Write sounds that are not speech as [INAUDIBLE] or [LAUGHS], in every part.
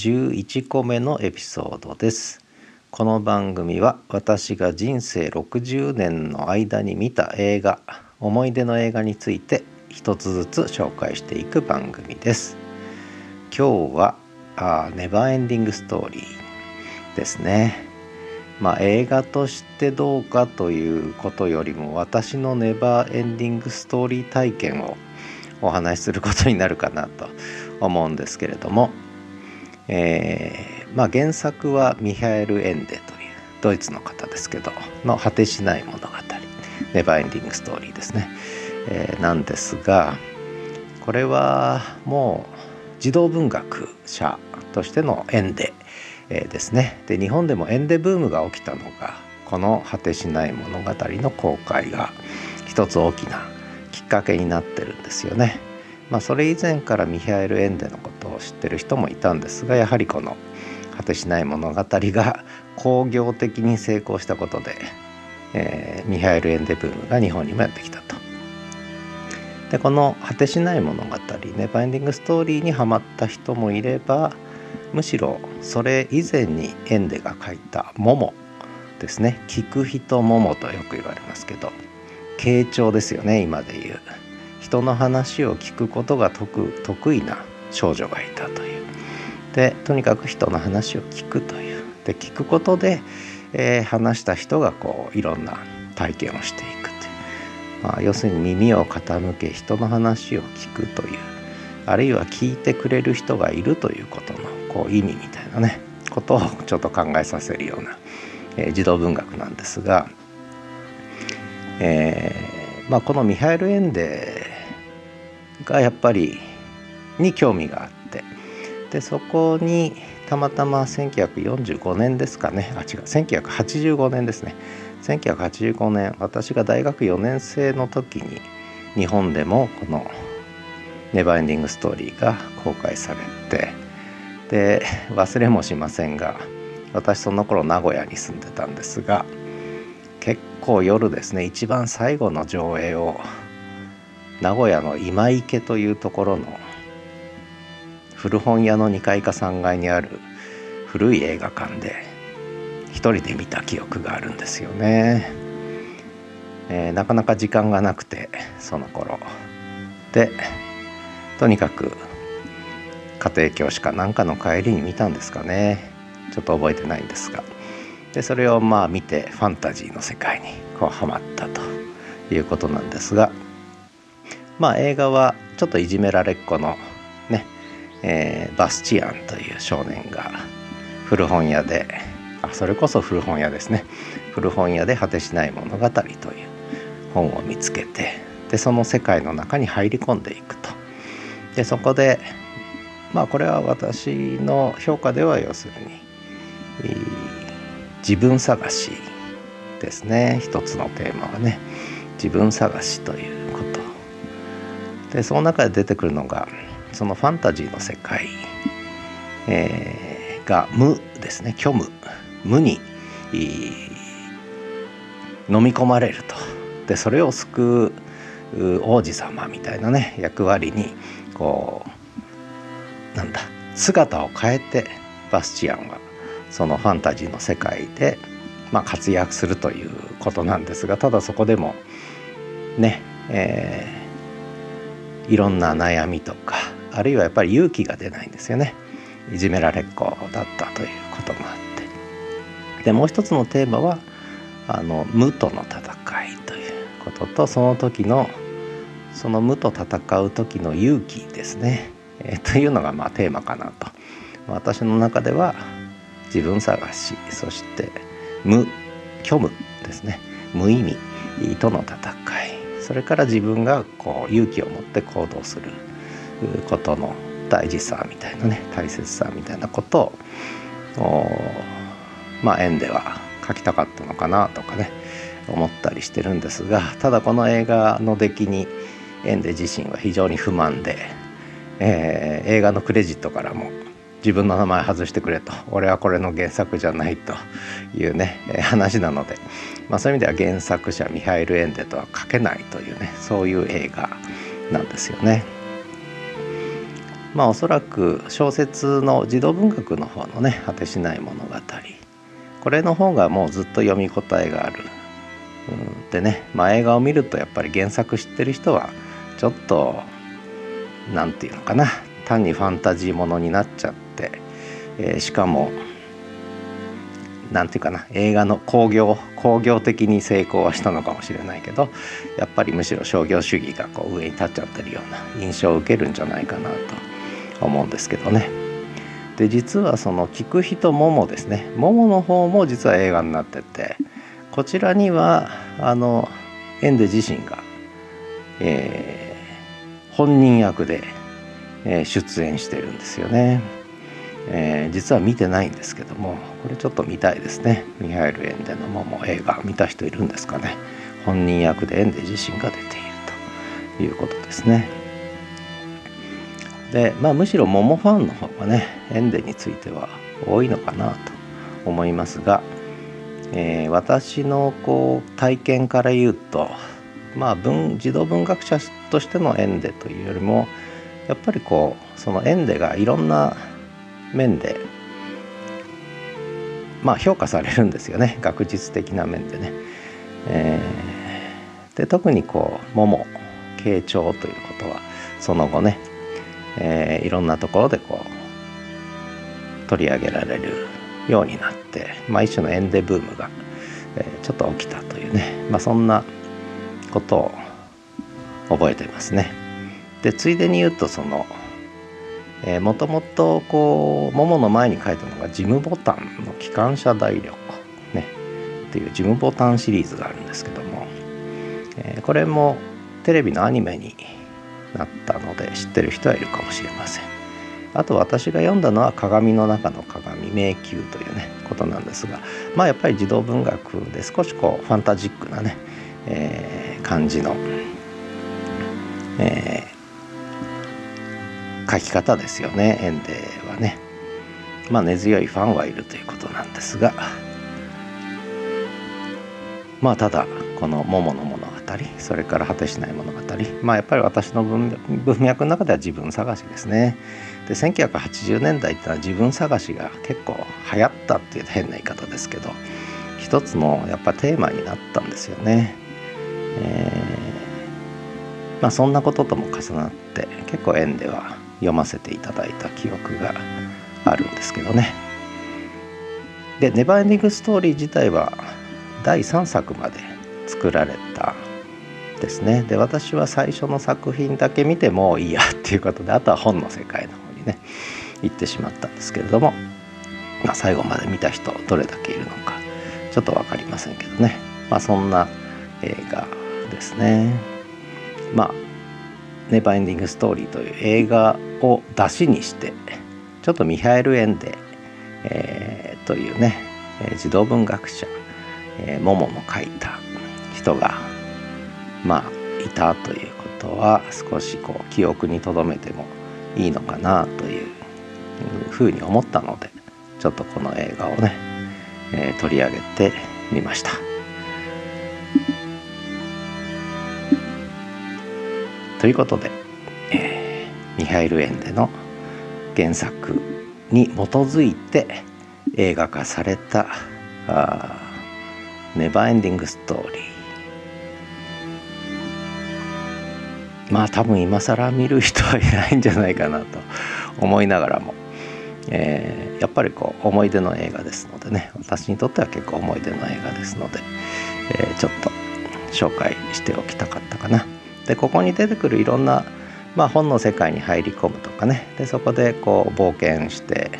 11個目のエピソードです。この番組は私が人生60年の間に見た映画思い出の映画について一つずつ紹介していく番組です。今日はあネバーエンディングストーリーですね。まあ映画としてどうかということよりも私のネバーエンディングストーリー体験をお話しすることになるかなと思うんですけれども、えー、まあ、原作はミハエル・エンデというドイツの方ですけどの果てしない物語ネバーエンディングストーリーですね、えー、なんですがこれはもう児童文学者としてのエンデ、えー、ですねで日本でもエンデブームが起きたのがこの果てしない物語の公開が一つ大きなきっかけになってるんですよね。まあ、それ以前からミハエル・エンデの知ってる人もいたんですがやはりこの「果てしない物語」が工業的に成功したことで、えー、ミハエル・エンデブームが日本にもやってきたと。でこの「果てしない物語」ネバーエンディングストーリーにはまった人もいればむしろそれ以前にエンデが書いた「モモ」ですね「聞く人モモ」とよく言われますけど傾聴ですよね今で言う人の話を聞くことが得意な少女がいたという。でとにかく人の話を聞くという。で聞くことで、えー、話した人がこういろんな体験をしていくという、まあ、要するに耳を傾け人の話を聞くという。あるいは聞いてくれる人がいるということのこう意味みたいなね。ことをちょっと考えさせるような、えー、児童文学なんですがえーまあ、このミハエル・エンデがやっぱりに興味があって。でそこにたまたま1945年ですかね。あ違う1985年ですね。1985年私が大学4年生の時に日本でもこの「ネバーエンディング・ストーリー」が公開されてで忘れもしませんが私その頃名古屋に住んでたんですが結構夜ですね一番最後の上映を名古屋の今池というところの古本屋の2階か3階にある古い映画館で一人で見た記憶があるんですよね、えー、なかなか時間がなくてその頃。でとにかく家庭教師かなんかの帰りに見たんですかね。ちょっと覚えてないんですが。でそれをまあ見てファンタジーの世界にこうハマったということなんですが。まあ映画はちょっといじめられっ子のね、えー、バスチアンという少年が古本屋であそれこそ古本屋ですね。古本屋で果てしない物語という本を見つけてでその世界の中に入り込んでいくと。でそこでまあこれは私の評価では要するに自分探しですね。一つのテーマはね。自分探しということ。でその中で出てくるのがそのファンタジーの世界、えー、が無ですね。虚無。無に飲み込まれると。でそれを救う王子様みたいなね役割にこうなんだ姿を変えてバスチアンはそのファンタジーの世界で、まあ、活躍するということなんですがただそこでもね、えー、いろんな悩みとかあるいはやっぱり勇気が出ないんですよね。いじめられっ子だったということもあって。でもう一つのテーマはあの無との戦いということとその時のその無と戦う時の勇気ですね、え、というのがまあテーマかなと。私の中では自分探しそして無虚無ですね。無意味との戦い。それから自分がこう勇気を持って行動する。ことの大事さみたいなね大切さみたいなことをまあ縁では書きたかったのかなとかね思ったりしてるんですがただこの映画の出来に縁で自身は非常に不満で、えー、映画のクレジットからも自分の名前外してくれと俺はこれの原作じゃないというね話なので、まあ、そういう意味では原作者ミハイル・エンデとは書けないというねそういう映画なんですよね。まあおそらく小説の児童文学の方のね「果てしない物語」これの方がもうずっと読み応えがある。でね、まあ、映画を見るとやっぱり原作知ってる人はちょっと何て言うのかな。単にファンタジーものになっちゃって、えー、しかも何て言うかな。映画の興行興行的に成功はしたのかもしれないけどやっぱりむしろ商業主義がこう上に立っちゃってるような印象を受けるんじゃないかなと。思うんですけどね。で実はその聞く人ももですねももの方も実は映画になっててこちらにはあのエンデ自身が、えー、本人役で、えー、出演してるんですよね。えー、実は見てないんですけどもこれちょっと見たいですねミハイル・エンデのモモ映画見た人いるんですかね本人役でエンデ自身が出ているということですねでまあむしろモモファンの方がねエンデについては多いのかなと思いますが、えー、私のこう体験から言うとまあ文児童文学者としてのエンデというよりもやっぱりこうそのエンデがいろんな面でまあ評価されるんですよね [LAUGHS] 学術的な面でね。えー、で特にこう桃傾聴ということはその後ね、えー、いろんなところでこう取り上げられるようになって、まあ、一種のエンデブームが、えー、ちょっと起きたというね、まあ、そんなことを覚えていますね。でついでに言うとそのもともとこうももの前に書いたのがジムボタンの機関車大力ねっていうジムボタンシリーズがあるんですけども、えー、これもテレビのアニメに知ってる人はいるかもしれません。あと私が読んだのは鏡の中の鏡迷宮というねことなんですがまあやっぱり児童文学で少しこうファンタジックなね、えー、感じの、えー書き方ですよね。エンデはね。まあ根強いファンはいるということなんですが。まあただこの「桃の物語」それから「果てしない物語」まあやっぱり私の文脈の中では自分探しですね。で1980年代っていうのは自分探しが結構流行ったっていう変な言い方ですけど一つのやっぱテーマになったんですよね。えー、まあそんなこととも重なって結構縁では読ませていただいた記憶があるんですけどね。で「ネバーエンディング・ストーリー」自体は第3作まで作られたですねで私は最初の作品だけ見てもいいやっていうことであとは本の世界の方にね行ってしまったんですけれども、まあ、最後まで見た人どれだけいるのかちょっと分かりませんけどね、まあ、そんな映画ですね。まあネバーエンディングストーリーという映画を出しにしてちょっとミハエル・エンデ、えー、というね、児童文学者、えー、モモの書いた人がまあいたということは少しこう記憶に留めてもいいのかなというふうに思ったのでちょっとこの映画をね、えー、取り上げてみました。ということで、えー、ミハイル・エンデの原作に基づいて映画化された「ネバーエンディング・ストーリー」まあ多分今更見る人はいないんじゃないかなと思いながらも、えー、やっぱりこう思い出の映画ですのでね。私にとっては結構思い出の映画ですので、えー、ちょっと紹介しておきたかったかな。でここに出てくるいろんな、まあ、本の世界に入り込むとかね。でそこでこう冒険して、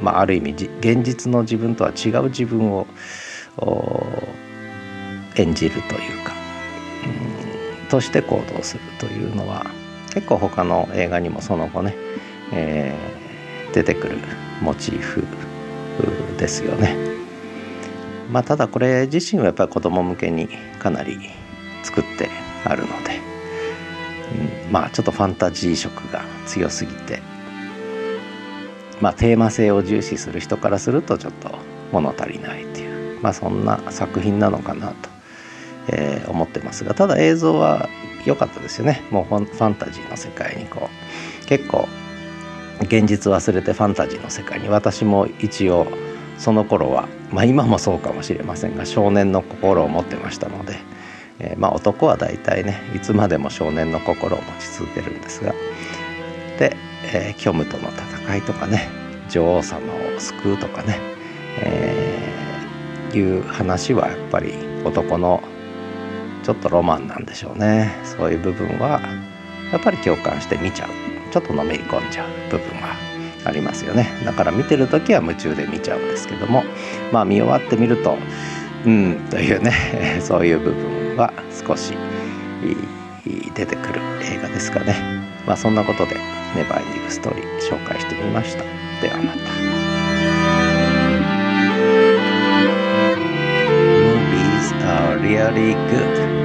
まあ、ある意味現実の自分とは違う自分を演じるというか、として行動するというのは結構他の映画にもその後ね、えー、出てくるモチーフですよね。まあ、ただこれ自身はやっぱり子供向けにかなり作ってあるのでうんまあちょっとファンタジー色が強すぎてまあテーマ性を重視する人からするとちょっと物足りないっていうまあそんな作品なのかなと、えー、思ってますがただ映像は良かったですよね。もうファンタジーの世界にこう結構現実忘れてファンタジーの世界に私も一応その頃は、まあ、今もそうかもしれませんが少年の心を持ってましたので、えー、まあ男は大体ねいつまでも少年の心を持ち続けるんですがで、えー、虚無との戦いとかね女王様を救うとかね、えー、いう話はやっぱり男のちょっとロマンなんでしょうね。そういう部分はやっぱり共感して見ちゃう。ちょっとのめり込んじゃう部分はありますよね。だから見てる時は夢中で見ちゃうんですけども。まあ見終わってみるとうんというね [LAUGHS] そういう部分は少し出てくる映画ですかね。まあそんなことでネバーエンディングストーリー紹介してみました。ではまた。really good.